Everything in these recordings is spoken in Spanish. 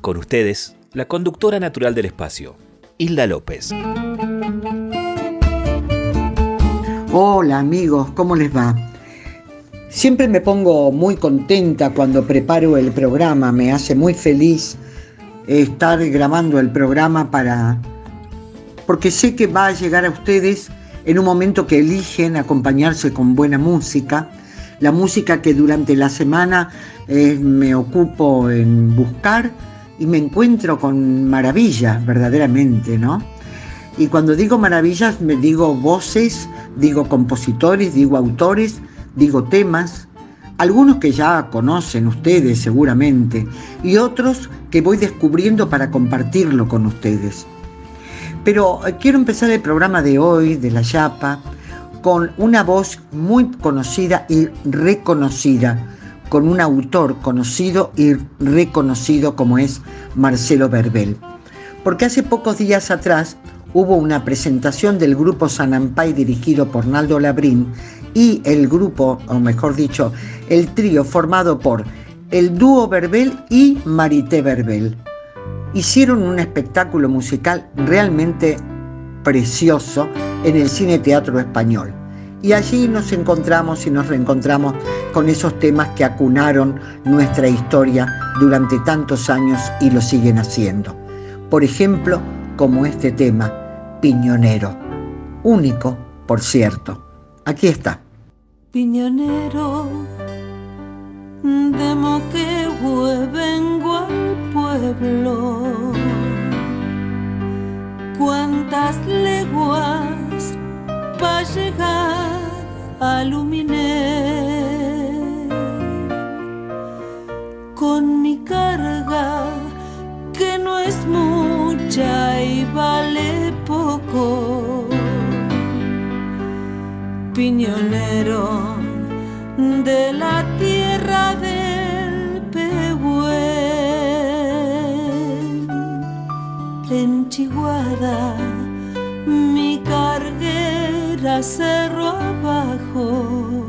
Con ustedes, la conductora natural del espacio, Hilda López. Hola amigos, ¿cómo les va? Siempre me pongo muy contenta cuando preparo el programa, me hace muy feliz estar grabando el programa para porque sé que va a llegar a ustedes en un momento que eligen acompañarse con buena música, la música que durante la semana eh, me ocupo en buscar y me encuentro con maravillas verdaderamente, ¿no? Y cuando digo maravillas me digo voces, digo compositores, digo autores, digo temas, algunos que ya conocen ustedes seguramente y otros que voy descubriendo para compartirlo con ustedes. Pero eh, quiero empezar el programa de hoy, de La Yapa, con una voz muy conocida y reconocida, con un autor conocido y reconocido como es Marcelo Verbel. Porque hace pocos días atrás hubo una presentación del grupo Sanampay dirigido por Naldo Labrín y el grupo, o mejor dicho, el trío formado por el dúo Verbel y Marité Verbel hicieron un espectáculo musical realmente precioso en el Cine Teatro Español. Y allí nos encontramos y nos reencontramos con esos temas que acunaron nuestra historia durante tantos años y lo siguen haciendo. Por ejemplo, como este tema, Piñonero. Único, por cierto. Aquí está. Piñonero, de Moquehue vengo al pueblo. Cuántas leguas para llegar a Luminé. Con mi carga, que no es mucha y vale poco. Piñonero de la tierra del Pehuen. En carguera cerro abajo.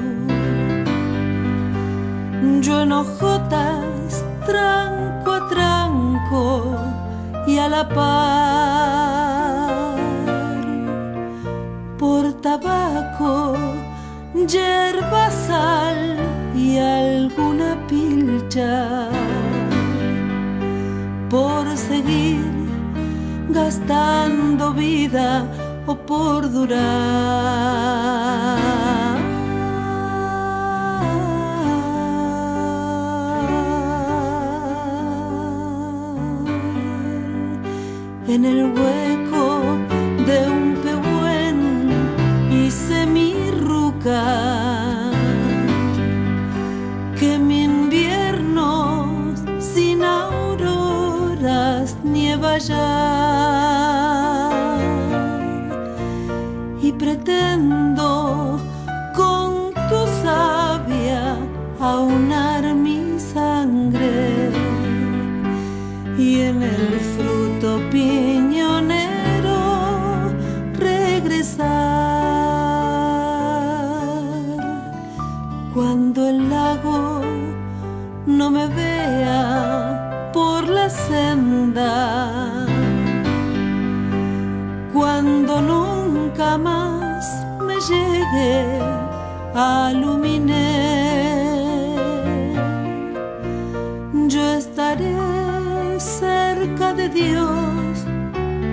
Yo en hojotas, tranco a tranco y a la par. Por tabaco yerba, sal y alguna pilcha por seguir gastando vida por durar. En el hueco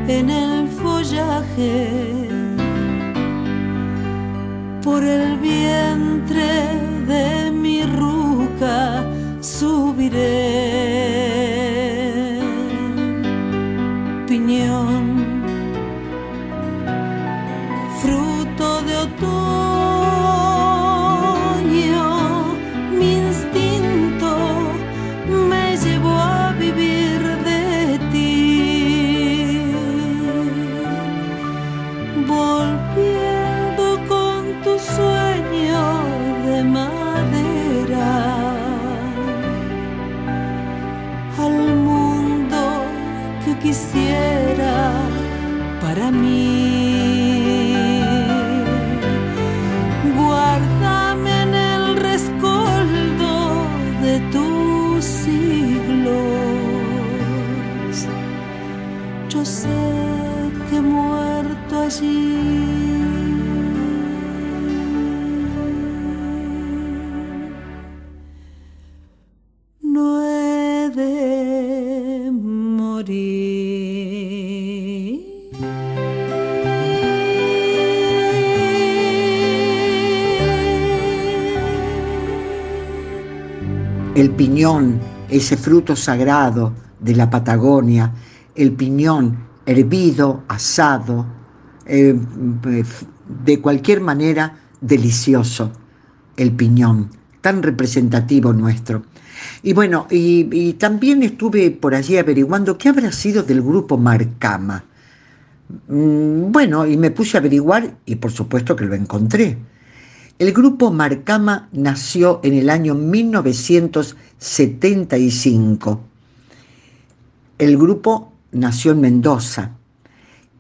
en el follaje. Por el vientre de mi ruca subiré. Piñón, ese fruto sagrado de la Patagonia, el piñón hervido, asado, eh, de cualquier manera delicioso, el piñón, tan representativo nuestro. Y bueno, y, y también estuve por allí averiguando qué habrá sido del grupo Marcama. Mm, Bueno, y me puse a averiguar y por supuesto que lo encontré. El grupo Marcama nació en el año 1975. El grupo nació en Mendoza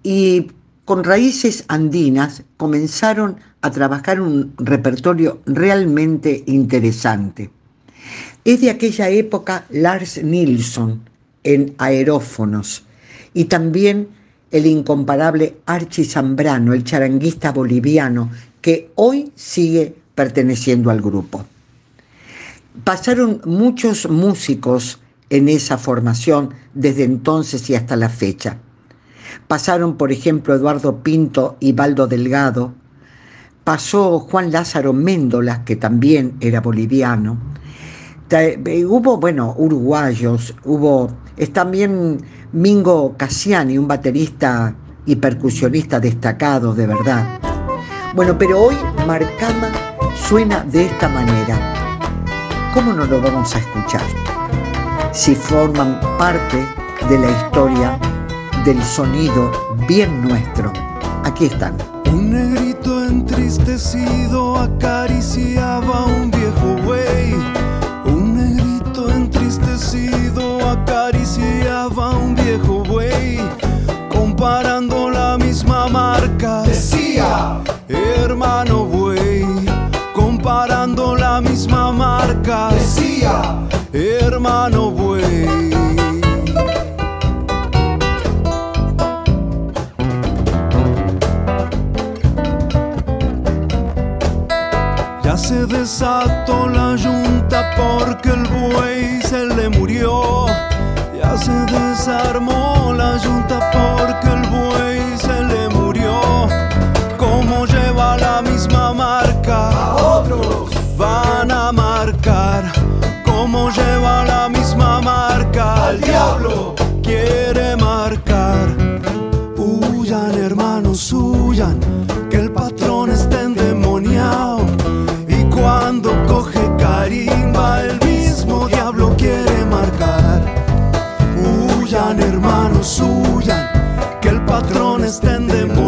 y con raíces andinas comenzaron a trabajar un repertorio realmente interesante. Es de aquella época Lars Nilsson en aerófonos y también el incomparable Archie Zambrano, el charanguista boliviano, que hoy sigue perteneciendo al grupo. Pasaron muchos músicos en esa formación desde entonces y hasta la fecha. Pasaron, por ejemplo, Eduardo Pinto y Baldo Delgado. Pasó Juan Lázaro Méndolas, que también era boliviano. Hubo, bueno, uruguayos, hubo es también Mingo Cassiani, un baterista y percusionista destacado, de verdad. Bueno, pero hoy Marcama suena de esta manera. ¿Cómo no lo vamos a escuchar? Si forman parte de la historia del sonido bien nuestro. Aquí están. Un negrito entristecido acariciaba a un viejo un viejo buey. Comparando la misma marca. Decía, hermano buey. Comparando la misma marca. Decía, hermano buey. Ya se desató la yunta porque el buey se le murió. Ya se desarmó la yunta porque el buey se le murió. Como lleva la misma marca, a otros van a marcar. Como lleva la misma marca, al diablo quiere marcar. Huyan, hermanos, huyan, que el patrón está endemoniado.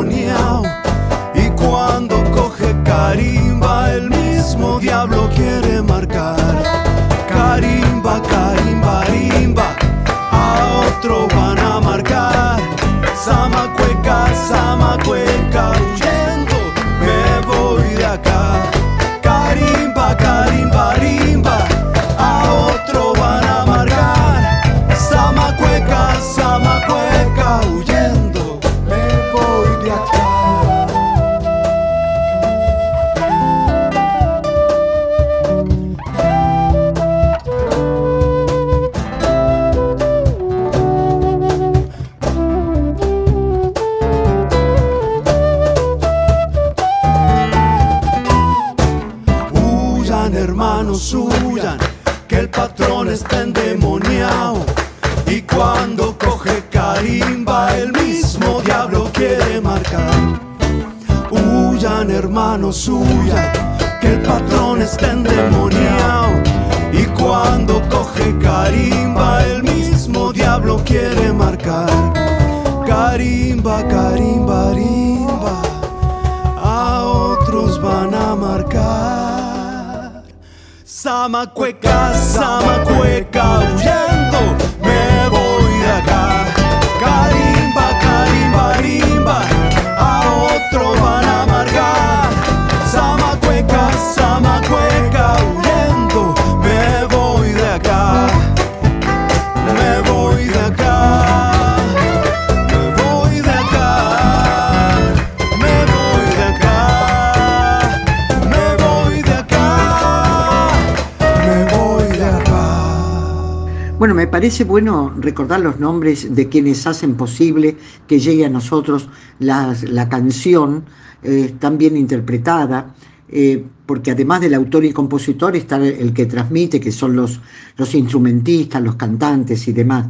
Parece bueno recordar los nombres de quienes hacen posible que llegue a nosotros las- la, canción eh, tan bien interpretada, eh, porque además del autor y compositor está el, el que transmite, que son los, los instrumentistas, los cantantes y demás.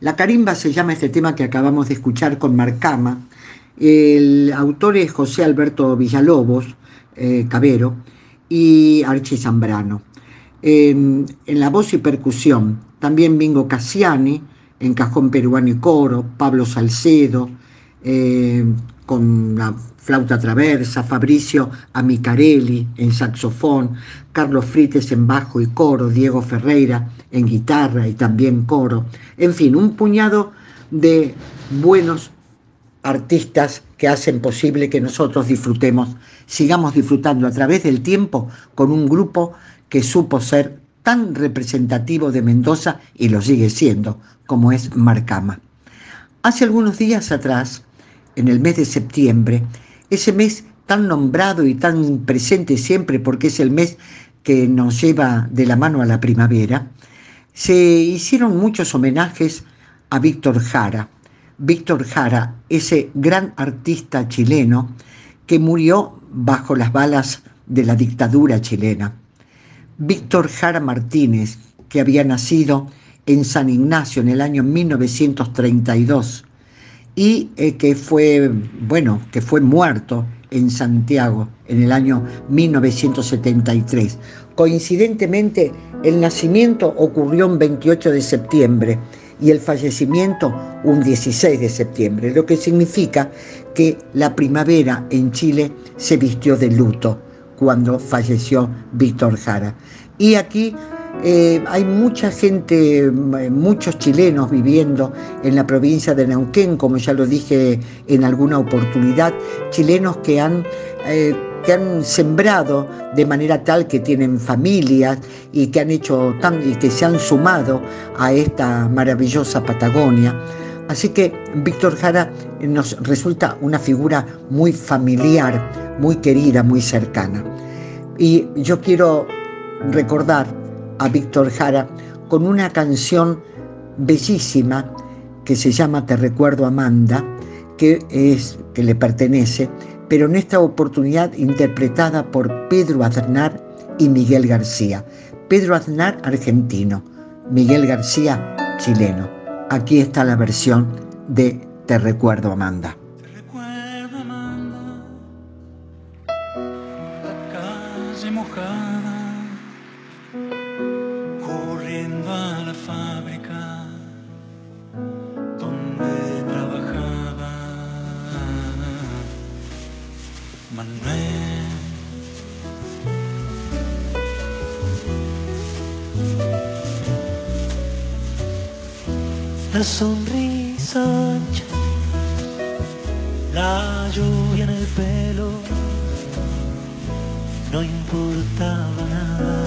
La carimba se llama este tema que acabamos de escuchar con Marcama. El autor es José Alberto Villalobos, eh, Cabero, y Archie Zambrano. En, la voz y percusión, también Bingo Cassiani, en cajón peruano y coro, Pablo Salcedo, eh, con la flauta traversa, Fabricio Amicarelli en saxofón, Carlos Frites en bajo y coro, Diego Ferreira en guitarra y también coro, en fin, un puñado de buenos artistas que hacen posible que nosotros disfrutemos, sigamos disfrutando a través del tiempo con un grupo que supo ser tan representativo de Mendoza y lo sigue siendo, como es Marcama. Hace algunos días atrás, en el mes de septiembre, ese mes tan nombrado y tan presente siempre porque es el mes que nos lleva de la mano a la primavera, se hicieron muchos homenajes a Víctor Jara. Víctor Jara, ese gran artista chileno que murió bajo las balas de la dictadura chilena. Víctor Jara Martínez, que había nacido en San Ignacio en el año 1932 y eh, que fue, bueno, que fue muerto en Santiago en el año 1973. Coincidentemente, el nacimiento ocurrió un 28 de septiembre y el fallecimiento un 16 de septiembre, lo que significa que la primavera en Chile se vistió de luto cuando falleció Víctor Jara. Y aquí eh, hay mucha gente, eh, muchos chilenos viviendo en la provincia de Neuquén, como ya lo dije en alguna oportunidad, chilenos que han, eh, que han sembrado de manera tal que tienen familias y que han hecho tan, y que se han sumado a esta maravillosa Patagonia. Así que Víctor Jara nos resulta una figura muy familiar, muy querida, muy cercana. Y yo quiero recordar a Víctor Jara con una canción bellísima que se llama Te recuerdo Amanda, que es que le pertenece, pero en esta oportunidad interpretada por Pedro Aznar y Miguel García. Pedro Aznar argentino, Miguel García chileno. Aquí está la versión de Te recuerdo Amanda. Te recuerdo, Amanda, la calle mojada, corriendo a la fábrica donde trabajaba Manuel. La sonrisa ancha la lluvia en el pelo no importaba nada.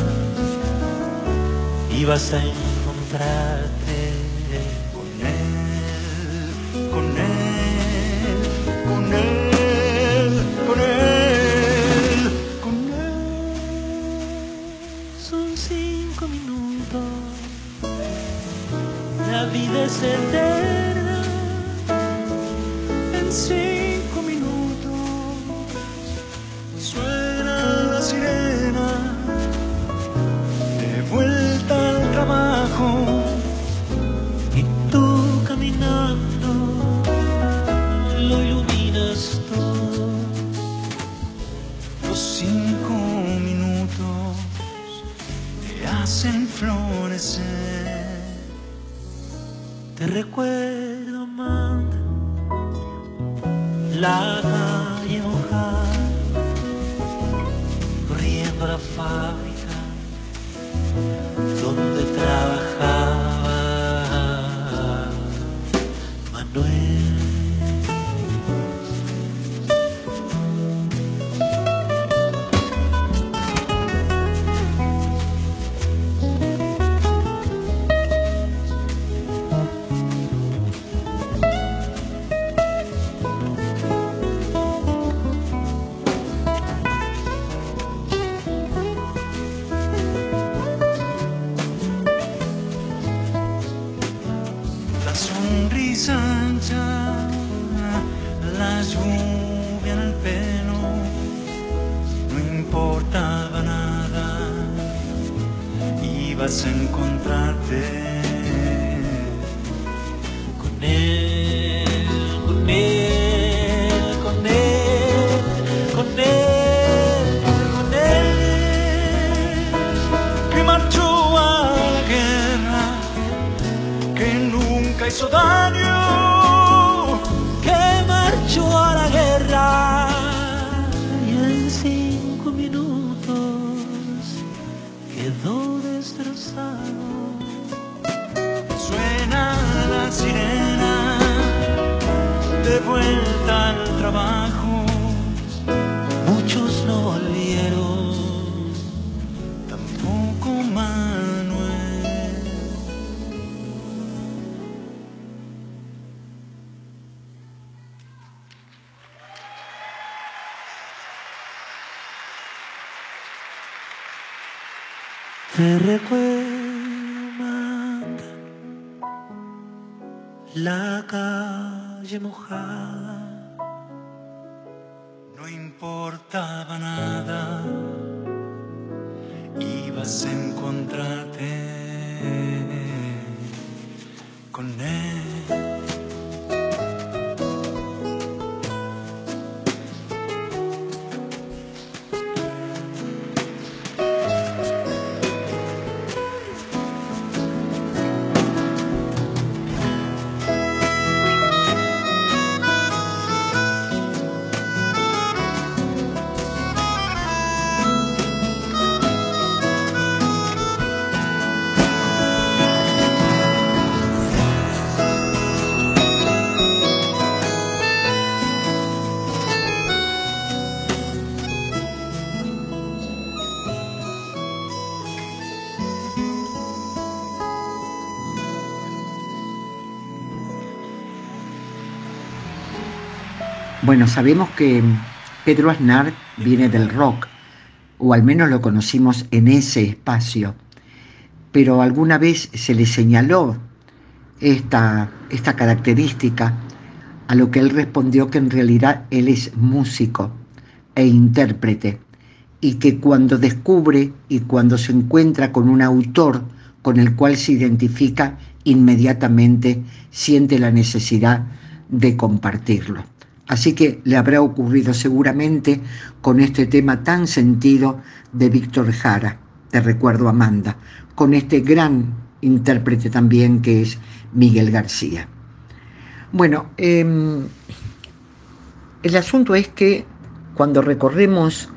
Ibas a encontrarte vides eterna en cinco minutos. Suena la sirena de vuelta al trabajo. Te Bueno, sabemos que Pedro Aznar viene del rock, o al menos lo conocimos en ese espacio, pero alguna vez se le señaló esta, esta característica, a lo que él respondió que en realidad él es músico e intérprete, y que cuando descubre y cuando se encuentra con un autor con el cual se identifica, inmediatamente siente la necesidad de compartirlo. Así que le habrá ocurrido seguramente con este tema tan sentido de Víctor Jara, te recuerdo Amanda, con este gran intérprete también que es Miguel García. Bueno, eh, el asunto es que cuando recorremos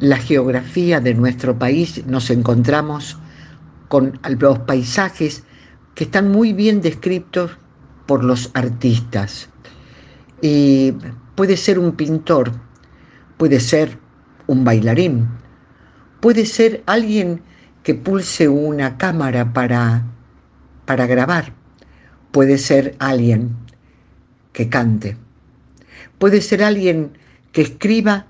la geografía de nuestro país nos encontramos con los paisajes que están muy bien descritos por los artistas. Y puede ser un pintor, puede ser un bailarín, puede ser alguien que pulse una cámara para, para grabar, puede ser alguien que cante, puede ser alguien que escriba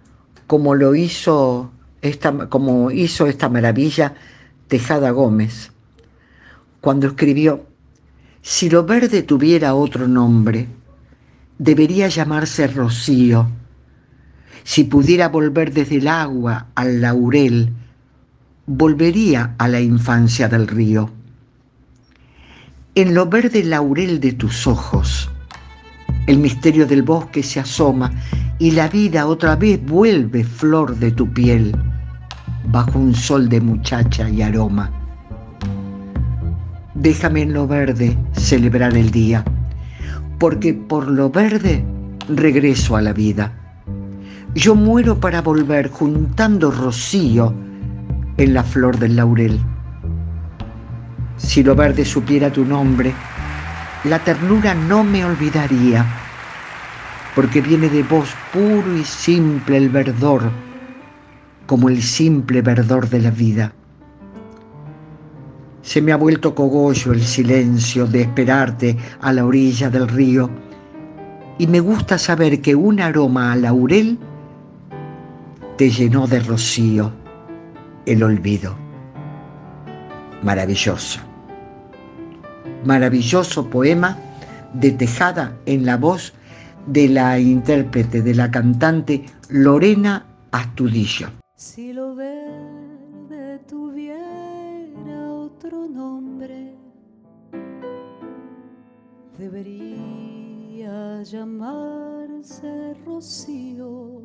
como lo hizo esta, como hizo esta maravilla Tejada Gómez, cuando escribió, si lo verde tuviera otro nombre, debería llamarse rocío. Si pudiera volver desde el agua al laurel, volvería a la infancia del río. En lo verde laurel de tus ojos, el misterio del bosque se asoma y la vida otra vez vuelve flor de tu piel, bajo un sol de muchacha y aroma. Déjame en lo verde celebrar el día, porque por lo verde regreso a la vida. Yo muero para volver juntando rocío en la flor del laurel. Si lo verde supiera tu nombre, la ternura no me olvidaría, porque viene de vos puro y simple el verdor, como el simple verdor de la vida. Se me ha vuelto cogollo el silencio de esperarte a la orilla del río y me gusta saber que un aroma a laurel te llenó de rocío el olvido. Maravilloso. Maravilloso poema de Tejada en la voz de la intérprete, de la cantante Lorena Astudillo. Otro nombre, debería llamarse Rocío.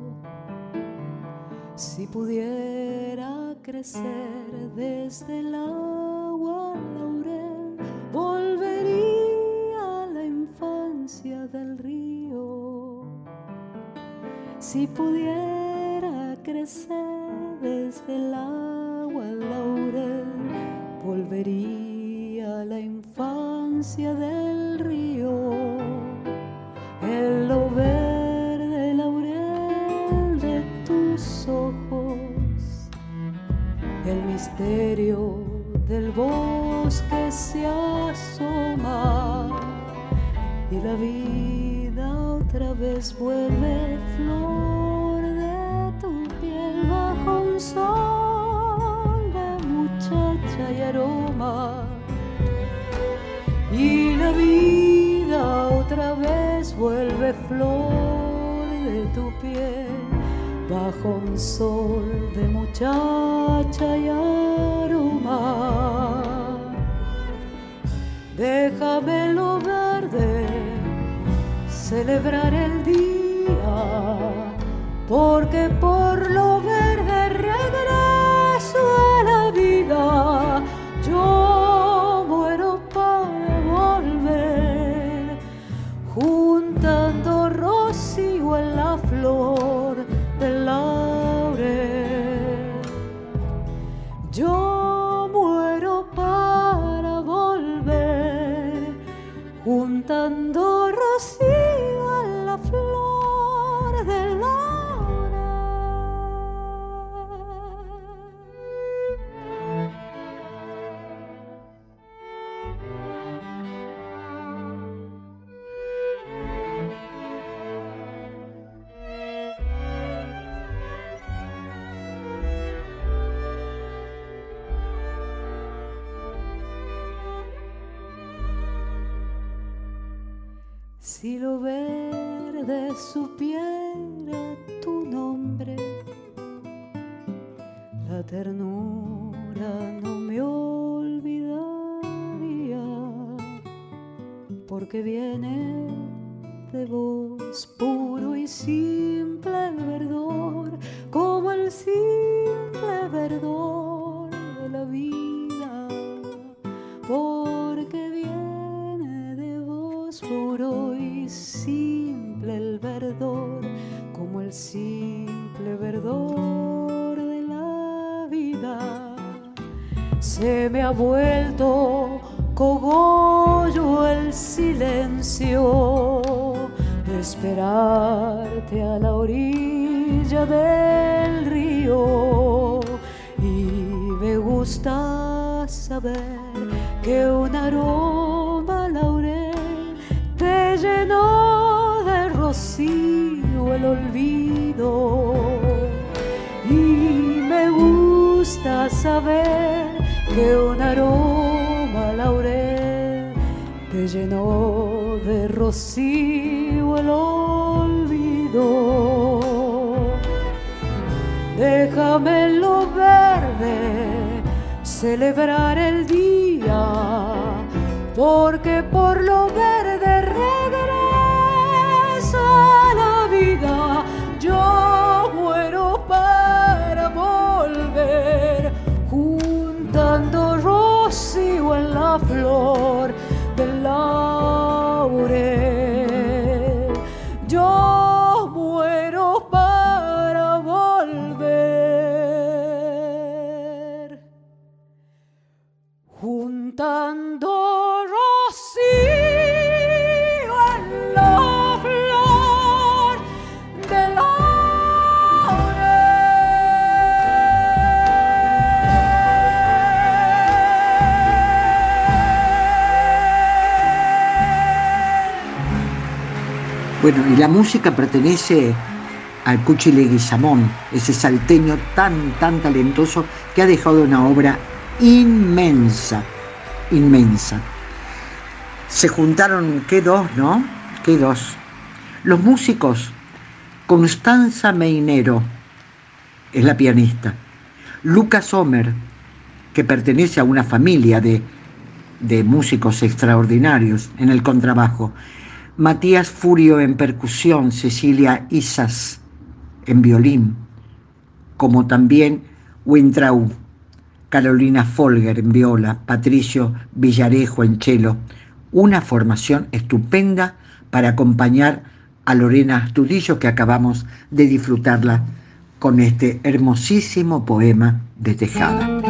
Si pudiera crecer desde el agua laurel, volvería a la infancia del río. Si pudiera crecer desde el agua del río. En lo verde laurel de tus ojos, el misterio del bosque se asoma y la vida otra vez vuelve flor vida otra vez vuelve flor de tu piel bajo un sol de muchacha y aroma. Déjame lo verde celebrar el día porque por lo verde regreso juntando rocío de rocío el olvido. Déjame lo verde celebrar el día, porque por lo verde regreso a la vida. Yo muero para volver, juntando rocío en la flor Bueno, y la música pertenece al Cuchi Leguizamón, ese salteño tan, tan talentoso que ha dejado una obra inmensa, inmensa. Se juntaron, ¿qué dos, no? ¿Qué dos? Los músicos, Constanza Meinero, es la pianista, Lucas Homer, que pertenece a una familia de, de músicos extraordinarios en el contrabajo, Matías Furio en percusión, Cecilia Isas en violín, como también Wintrau, Carolina Folger en viola, Patricio Villarejo en cello, una formación estupenda para acompañar a Lorena Astudillo que acabamos de disfrutarla con este hermosísimo poema de Tejada.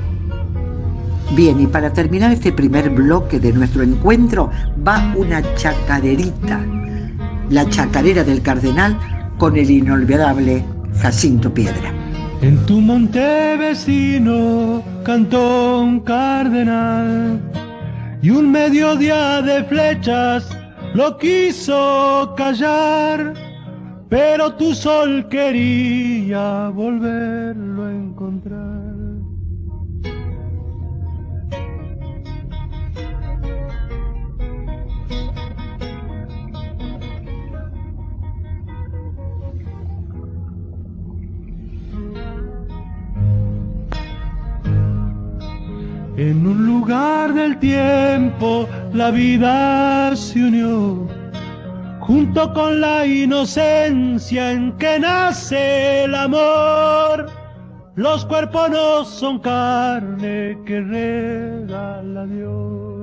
Bien, y para terminar este primer bloque de nuestro encuentro va una chacarerita, la chacarera del cardenal con el inolvidable Jacinto Piedra. En tu monte vecino cantó un cardenal y un mediodía de flechas lo quiso callar, pero tu sol quería volverlo a encontrar. En un lugar del tiempo la vida se unió, junto con la inocencia en que nace el amor. Los cuerpos no son carne que regala Dios.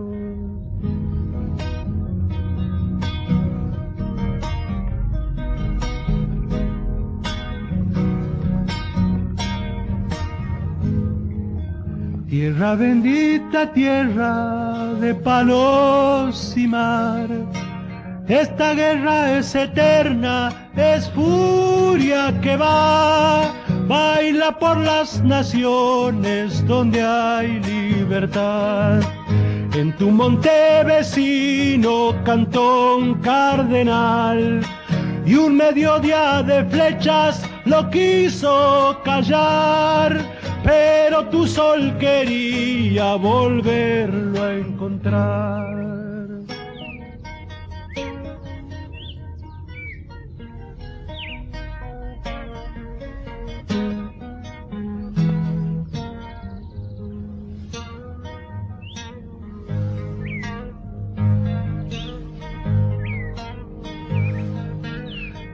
Tierra bendita, tierra de palos y mar. Esta guerra es eterna, es furia que va. Baila por las naciones donde hay libertad. En tu monte vecino cantó un cardenal y un mediodía de flechas lo quiso callar pero tu sol quería volverlo a encontrar.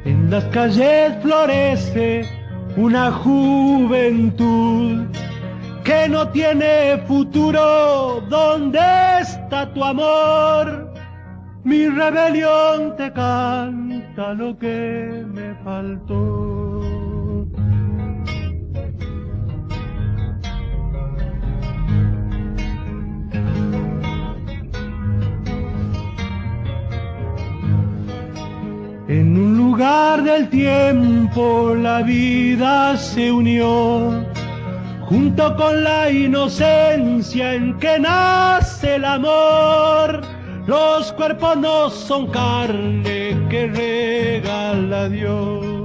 En las calles florece una juventud que no tiene futuro. ¿Dónde está tu amor? Mi rebelión te canta lo que me faltó. En un lugar del tiempo la vida se unió, junto con la inocencia en que nace el amor. Los cuerpos no son carne que regala Dios.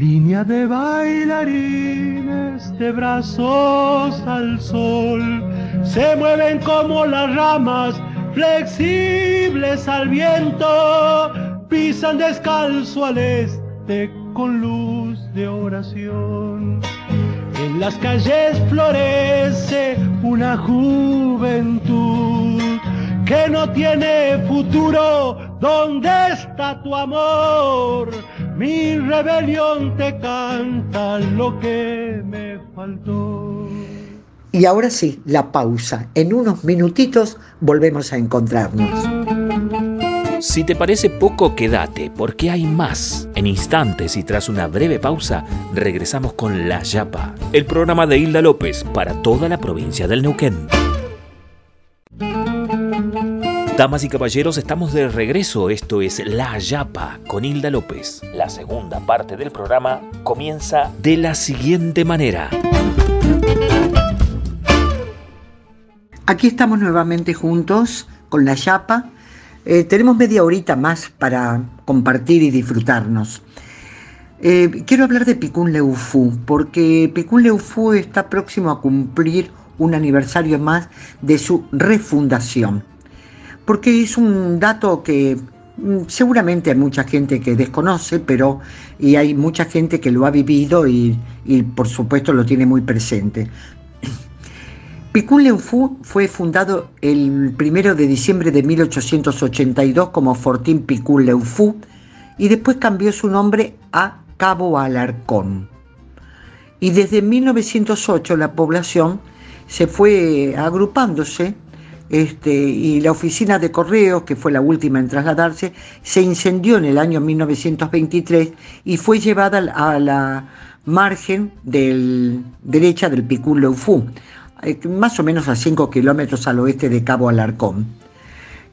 Línea de bailarines de brazos al sol, se mueven como las ramas flexibles al viento, pisan descalzo al este con luz de oración. En las calles florece una juventud que no tiene futuro. ¿Dónde está tu amor? Mi rebelión te canta lo que me faltó. Y ahora sí, la pausa. En unos minutitos volvemos a encontrarnos. Si te parece poco, quédate, porque hay más. En instantes y tras una breve pausa, regresamos con La Yapa, el programa de Hilda López para toda la provincia del Neuquén. Damas y caballeros, estamos de regreso. Esto es La Yapa con Hilda López. La segunda parte del programa comienza de la siguiente manera. Aquí estamos nuevamente juntos con la Yapa. Eh, tenemos media horita más para compartir y disfrutarnos. Eh, quiero hablar de Picún Leufú, porque Picún Leufú está próximo a cumplir un aniversario más de su refundación. Porque es un dato que mm, seguramente hay mucha gente que desconoce, pero y hay mucha gente que lo ha vivido y, por supuesto lo tiene muy presente. Picún Leufú fue fundado el 1 de diciembre de 1882 como Fortín Picún Leufú y después cambió su nombre a Cabo Alarcón. Y desde 1908 la población se fue agrupándose este, y la oficina de correos, que fue la última en trasladarse, se incendió en el año 1923 y fue llevada a la margen del, derecha del Picún Leufú eh, más o menos a 5 kilómetros al oeste de Cabo Alarcón.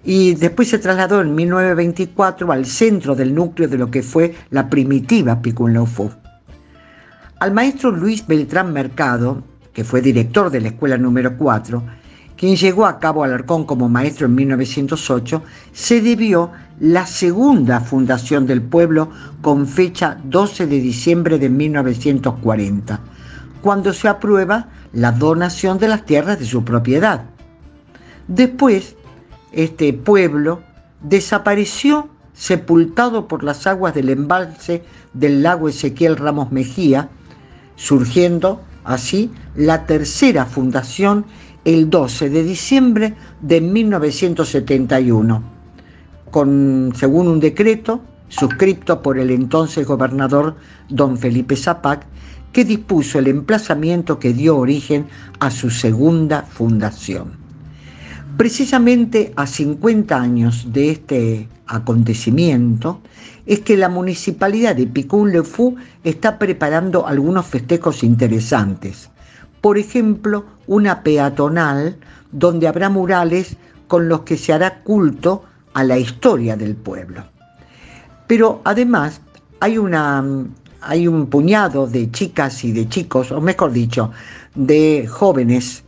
Y después se trasladó en 1924 al centro del núcleo de lo que fue la primitiva Picunleufú. Al maestro Luis Beltrán Mercado, que fue director de la escuela número 4, quien llegó a Cabo Alarcón como maestro en 1908, se debió la segunda fundación del pueblo con fecha 12 de diciembre de 1940, cuando se aprueba la donación de las tierras de su propiedad. Después, este pueblo desapareció sepultado por las aguas del embalse del lago Ezequiel Ramos Mejía, surgiendo así la tercera fundación el 12 de diciembre de 1971, con, según un decreto suscrito por el entonces gobernador don Felipe Zapac, que dispuso el emplazamiento que dio origen a su segunda fundación. Precisamente a 50 años de este acontecimiento es que la municipalidad de Picún Le Fou está preparando algunos festejos interesantes. Por ejemplo, una peatonal donde habrá murales con los que se hará culto a la historia del pueblo. Pero además hay una hay un puñado de chicas y de chicos, o mejor dicho, de jóvenes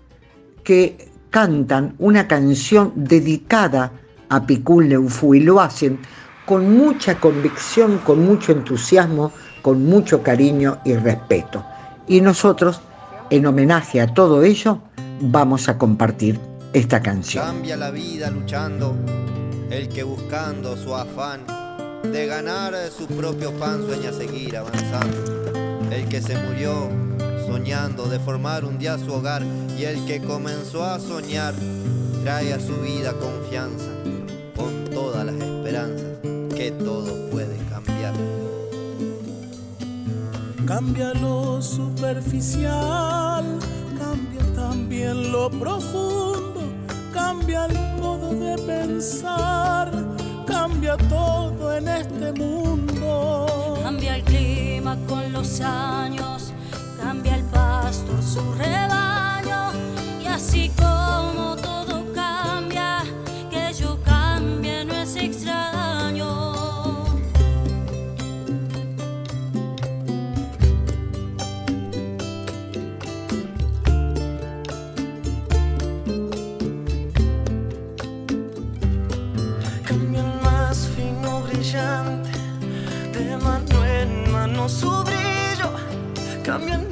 que cantan una canción dedicada a Picún Leufú y lo hacen con mucha convicción, con mucho entusiasmo, con mucho cariño y respeto. Y nosotros, en homenaje a todo ello, vamos a compartir esta canción. Cambia la vida luchando, el que buscando su afán de ganar su propio pan sueña seguir avanzando. El que se murió soñando de formar un día su hogar y el que comenzó a soñar trae a su vida confianza con todas las esperanzas que todo puede cambiar. Cambia lo superficial, cambia también lo profundo, cambia el modo de pensar cambia todo en este mundo. Cambia el clima con los años, cambia el pasto, su rebaño, y así como todo cambia el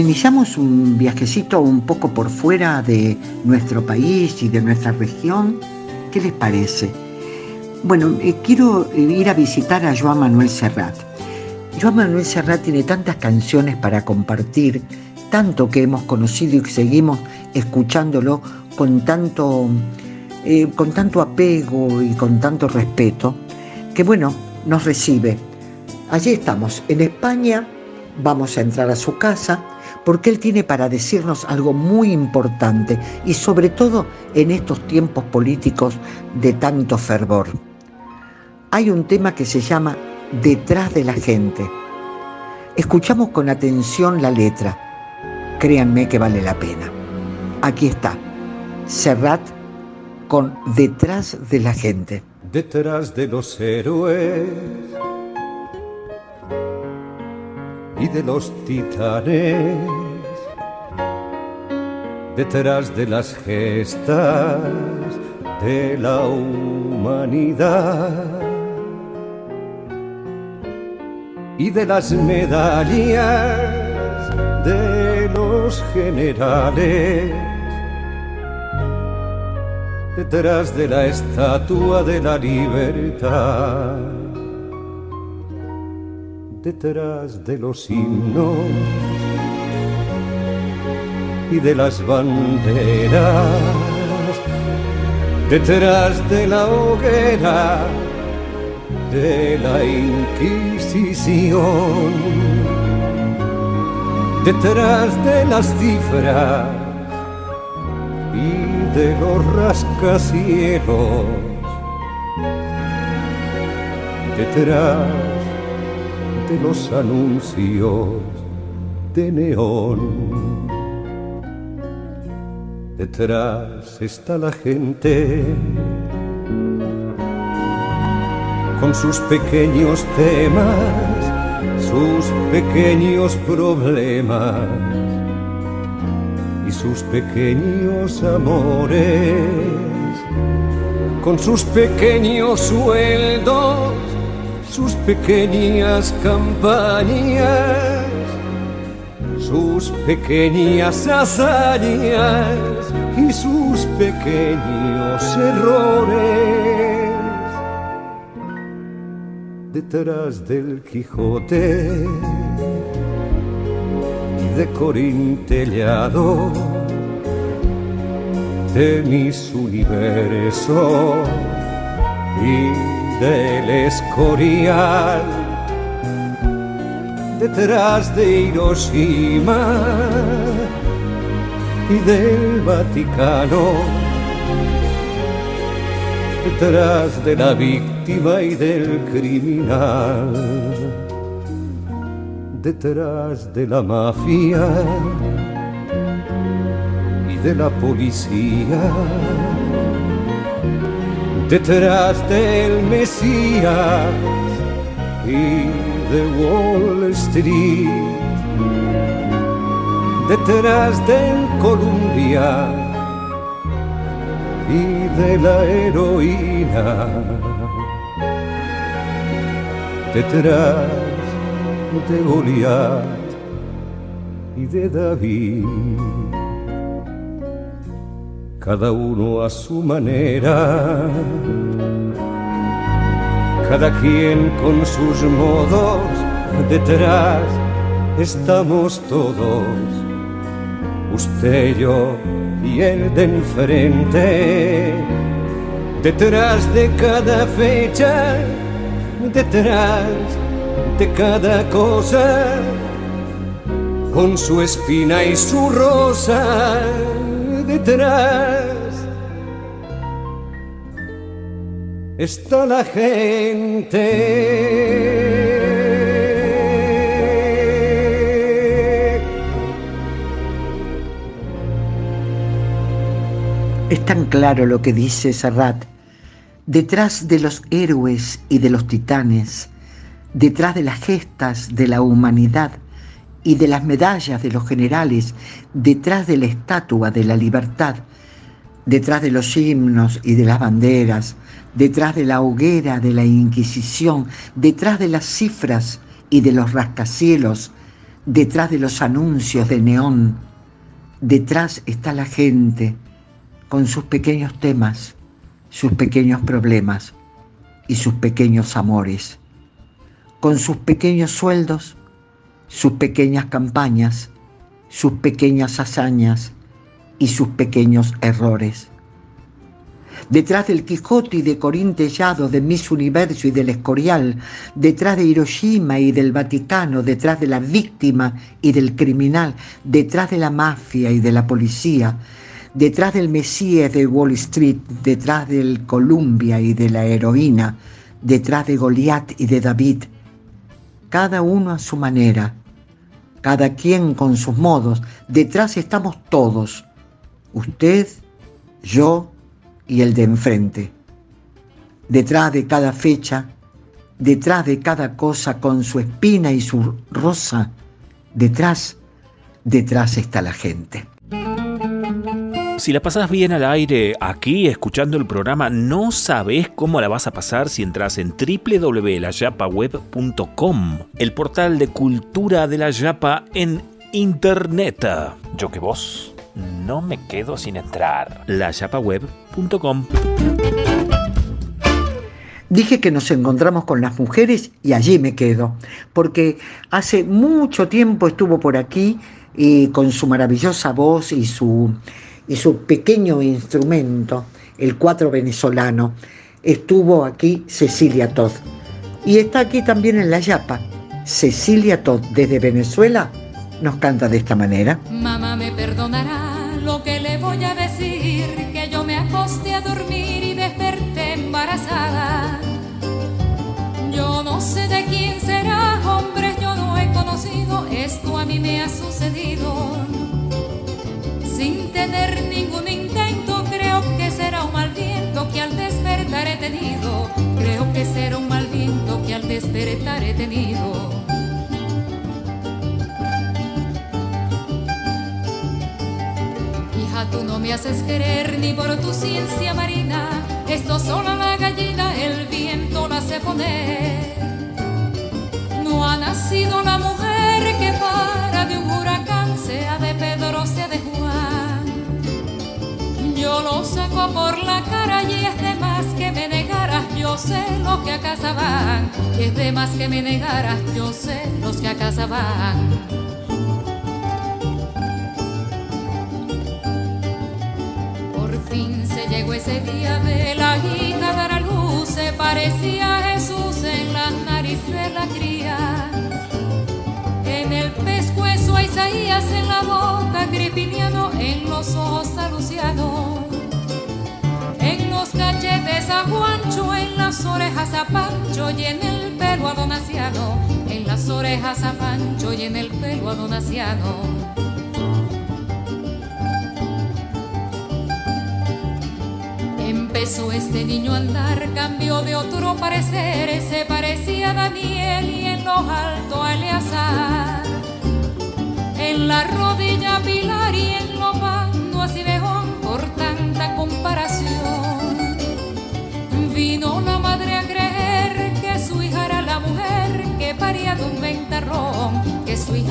iniciamos un viajecito un poco por fuera de nuestro país y de nuestra región. ¿Qué les parece? Bueno, eh, quiero ir a visitar a Joan Manuel Serrat. Joan Manuel Serrat tiene tantas canciones para compartir, tanto que hemos conocido y seguimos escuchándolo con tanto, eh, con tanto apego y con tanto respeto, que bueno, nos recibe. Allí estamos, en España, vamos a entrar a su casa, porque Él tiene para decirnos algo muy importante y sobre todo en estos tiempos políticos de tanto fervor. Hay un tema que se llama Detrás de la gente. Escuchamos con atención la letra. Créanme que vale la pena. Aquí está. Serrat con Detrás de la gente. Detrás de los héroes y de los titanes, detrás de las gestas de la humanidad y de las medallas de los generales, detrás de la estatua de la libertad detrás de los himnos y de las banderas, detrás de la hoguera de la Inquisición, detrás de las cifras y de los rascacielos, detrás de los anuncios de neón. Detrás está la gente con sus pequeños temas, sus pequeños problemas y sus pequeños amores, con sus pequeños sueldos sus pequeñas campañas, sus pequeñas hazañas y sus pequeños errores. Detrás del Quijote y de Corintellado de mis universos y del Escorial, detrás de Hiroshima y del Vaticano, detrás de la víctima y del criminal, detrás de la mafia y de la policía detrás del Mesías y de Wall Street, detrás del Columbia y de la heroína, detrás de Goliat y de David cada uno a su manera, cada quien con sus modos, detrás estamos todos, usted, yo y el de enfrente, detrás de cada fecha, detrás de cada cosa, con su espina y su rosa detrás está la gente. Es tan claro lo que dice Serrat. Detrás de los héroes y de los titanes, detrás de las gestas de la humanidad, y de las medallas de los generales detrás de la estatua de la libertad, detrás de los himnos y de las banderas, detrás de la hoguera de la Inquisición, detrás de las cifras y de los rascacielos, detrás de los anuncios de neón, detrás está la gente con sus pequeños temas, sus pequeños problemas y sus pequeños amores, con sus pequeños sueldos, sus pequeñas campañas, sus pequeñas hazañas y sus pequeños errores. Detrás del Quijote y de Corín Tellado, de Miss Universo y del Escorial, detrás de Hiroshima y del Vaticano, detrás de la víctima y del criminal, detrás de la mafia y de la policía, detrás del Mesías de Wall Street, detrás del Columbia y de la heroína, detrás de Goliat y de David, cada uno a su manera, cada quien con sus modos, detrás estamos todos, usted, yo y el de enfrente. Detrás de cada fecha, detrás de cada cosa con su espina y su rosa, detrás, detrás está la gente. Si la pasas bien al aire aquí escuchando el programa, no sabes cómo la vas a pasar si entras en www.layapaweb.com, el portal de cultura de la Yapa en internet. Yo que vos no me quedo sin entrar. layapaweb.com. Dije que nos encontramos con las mujeres y allí me quedo, porque hace mucho tiempo estuvo por aquí y con su maravillosa voz y su y su pequeño instrumento, el cuatro venezolano, estuvo aquí Cecilia Todd. Y está aquí también en La Yapa. Cecilia Todd, desde Venezuela, nos canta de esta manera. Mamá me perdonará lo que le voy a decir, que yo me acosté a dormir y desperté embarazada. Yo no sé de quién será, hombre, yo no he conocido, esto a mí me ha sucedido sin tener ningún intento. Creo que será un mal viento que al despertar he tenido. Creo que será un mal viento que al despertar he tenido. Hija, tú no me haces querer ni por tu ciencia marina. Esto solo la gallina, el viento la hace poner. No ha nacido la mujer que para de un huracán, sea de Pedro, sea de yo saco por la cara y es de más que me negaras, yo sé lo que a casa van. Y es de más que me negaras, yo sé los que a casa van. Por fin se llegó ese día de la hija dar a luz, se parecía a Jesús en la nariz de la cría. En el pescuezo a Isaías, en la boca Gripiniano, en los ojos a Luciano. Cachetes a Juancho, en las orejas a Pancho y en el pelo a Donaciano. En las orejas a Pancho y en el pelo a Donaciano. Empezó este niño a andar, cambió de otro parecer, se parecía a Daniel y en lo alto a Eleazar. En la rodilla Pilar y en lo bando a Sidejón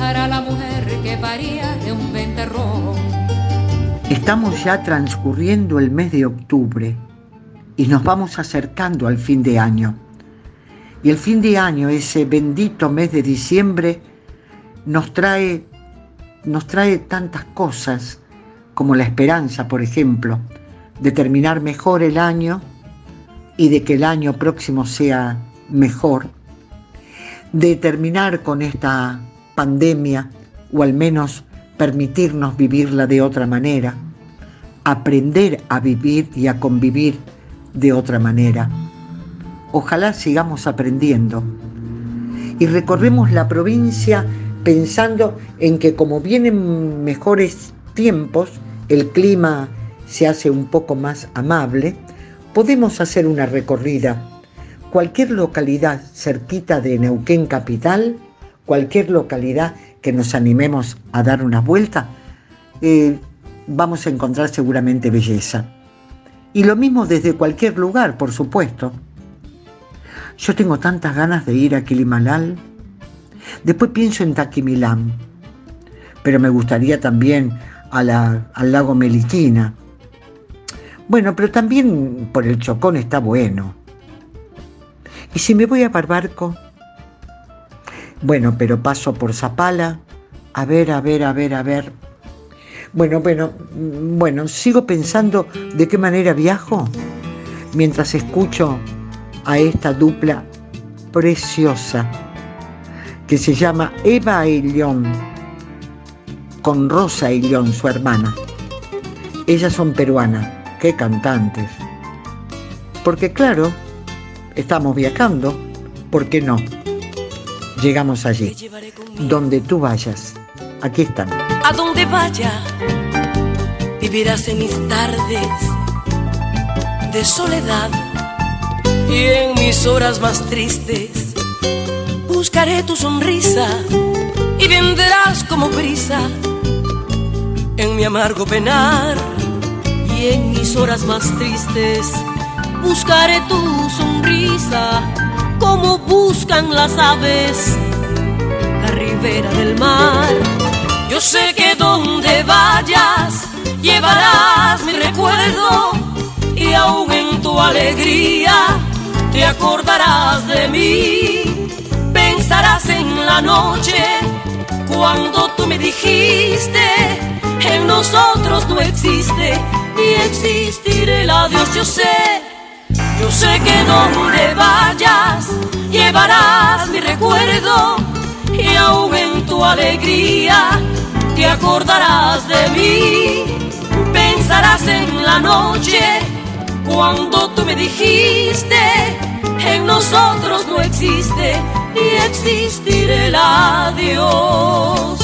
era la mujer que paría de un ventarrón. Estamos ya transcurriendo el mes de octubre y nos vamos acercando al fin de año. Y el fin de año, ese bendito mes de diciembre, nos trae, nos trae tantas cosas como la esperanza, por ejemplo, de terminar mejor el año y de que el año próximo sea mejor, de terminar con esta pandemia o al menos permitirnos vivirla de otra manera, aprender a vivir y a convivir de otra manera. Ojalá sigamos aprendiendo y recorremos la provincia pensando en que como vienen mejores tiempos, el clima se hace un poco más amable, podemos hacer una recorrida. Cualquier localidad cerquita de Neuquén Capital, cualquier localidad que nos animemos a dar una vuelta, eh, vamos a encontrar seguramente belleza. Y lo mismo desde cualquier lugar, por supuesto. Yo tengo tantas ganas de ir a Quilimalal. Después pienso en Taquimilán. pero me gustaría también a la- al lago Meliquina. Bueno, pero también por el Chocón está bueno. ¿Y si me voy a Barbarco? Bueno, pero paso por Zapala. A ver, a ver, a ver, a ver. Bueno, bueno, mm, bueno, sigo pensando de qué manera viajo mientras escucho a esta dupla preciosa que se llama Eva León con Rosa León, su hermana. Ellas son peruanas, qué cantantes. Porque claro, estamos viajando, ¿por qué no? Llegamos allí, donde tú vayas. Aquí están. A donde vaya, vivirás en mis tardes de soledad y en mis horas más tristes buscaré tu sonrisa y vendrás como brisa en mi amargo penar y en mis horas más tristes buscaré tu sonrisa como buscan las aves la ribera del mar. Yo sé que donde vayas llevarás mi recuerdo y aún en tu alegría te acordarás de mí. Pensarás en la noche cuando tú me dijiste en nosotros no existe ni existirá el adiós. Yo sé, yo sé que donde vayas llevarás mi recuerdo y aún en tu alegría te acordarás de mí. Pensarás en la noche cuando tú me dijiste en nosotros no existe ni existirá el adiós.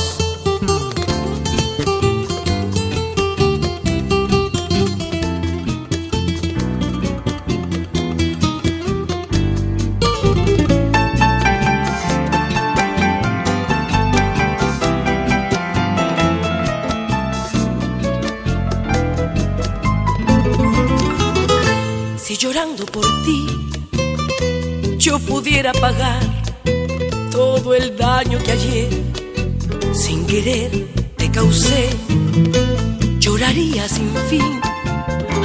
Llorando por ti yo pudiera pagar todo el daño que ayer sin querer te causé, lloraría sin fin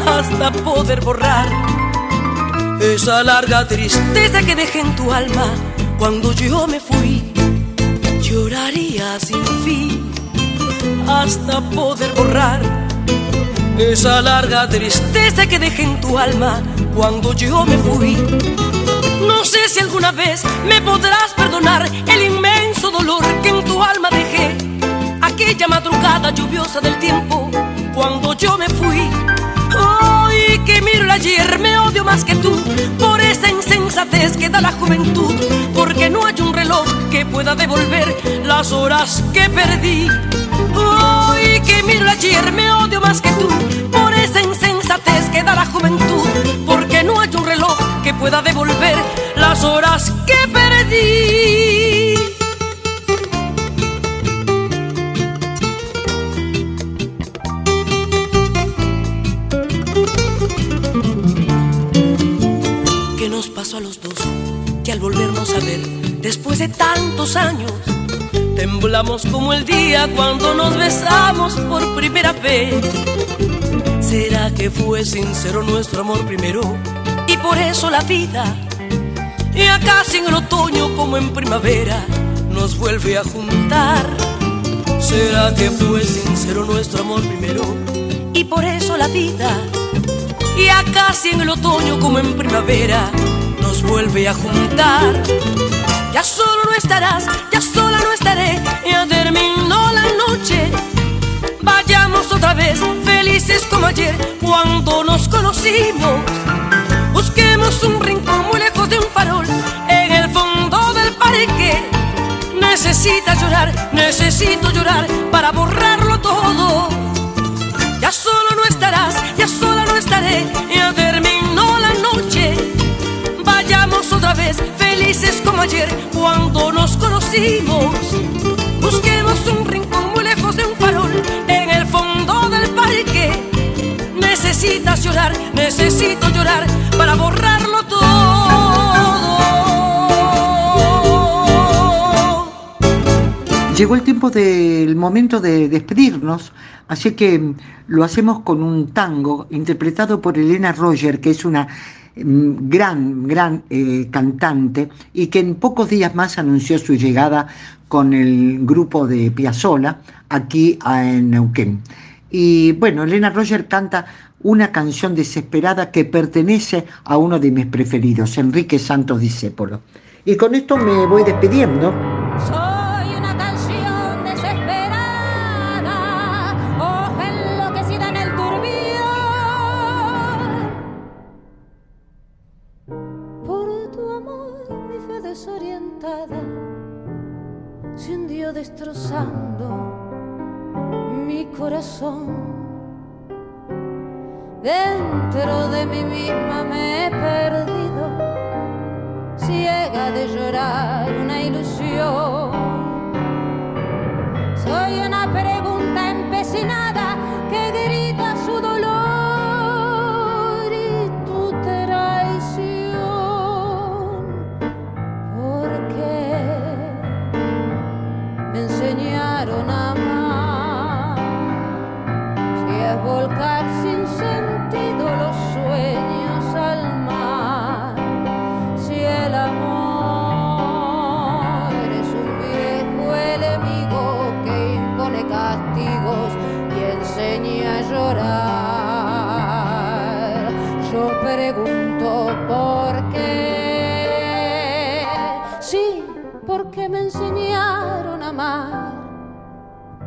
hasta poder borrar esa larga tristeza que dejé en tu alma cuando yo me fui. Lloraría sin fin hasta poder borrar esa larga tristeza que dejé en tu alma cuando yo me fui. No sé si alguna vez me podrás perdonar el inmenso dolor que en tu alma dejé. Aquella madrugada lluviosa del tiempo cuando yo me fui. Hoy que miro ayer me odio más que tú por esa insensatez que da la juventud. Porque no hay un reloj que pueda devolver las horas que perdí. Hoy que miro ayer me odio más que tú por esa insensatez que da la juventud. Pueda devolver las horas que perdí. ¿Qué nos pasó a los dos? Que al volvernos a ver, después de tantos años, temblamos como el día cuando nos besamos por primera vez. ¿Será que fue sincero nuestro amor primero? Por eso la vida, ya casi en el otoño como en primavera, nos vuelve a juntar. ¿Será que fue sincero nuestro amor primero? Y por eso la vida, ya casi en el otoño como en primavera, nos vuelve a juntar. Ya solo no estarás, ya sola no estaré, ya terminó la noche. Vayamos otra vez, felices como ayer, cuando nos conocimos. Busquemos un rincón muy lejos de un farol, en el fondo del parque. Necesitas llorar, necesito llorar para borrarlo todo. Ya solo no estarás, ya sola no estaré, ya terminó la noche. Vayamos otra vez, felices como ayer, cuando nos conocimos. Busquemos un rincón Llorar, necesito llorar para borrarlo todo. llegó el tiempo del momento de despedirnos, así que lo hacemos con un tango interpretado por Elena Roger, que es una mm, gran, gran eh, cantante y que en pocos días más anunció su llegada con el grupo de Piazzola aquí en Neuquén. Y bueno, Elena Roger canta una canción desesperada que pertenece a uno de mis preferidos, Enrique Santos Discépolo. Y con esto me voy despidiendo. Pregunto por qué. Sí, porque me enseñaron a amar.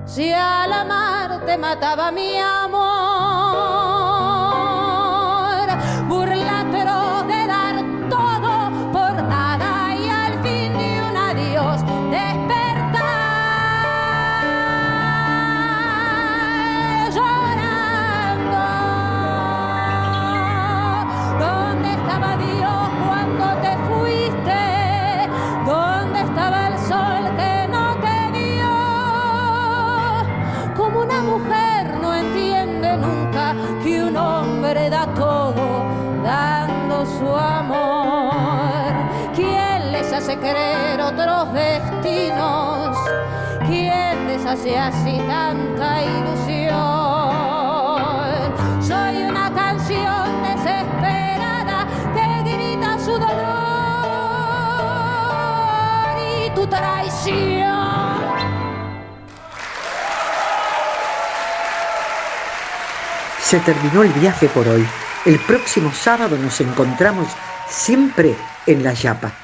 Si al amar te mataba mi amor, creer otros destinos? ¿Quién deshace así tanta ilusión? Soy una canción desesperada que grita su dolor y tu traición. Se terminó el viaje por hoy. El próximo sábado nos encontramos siempre en La Yapa.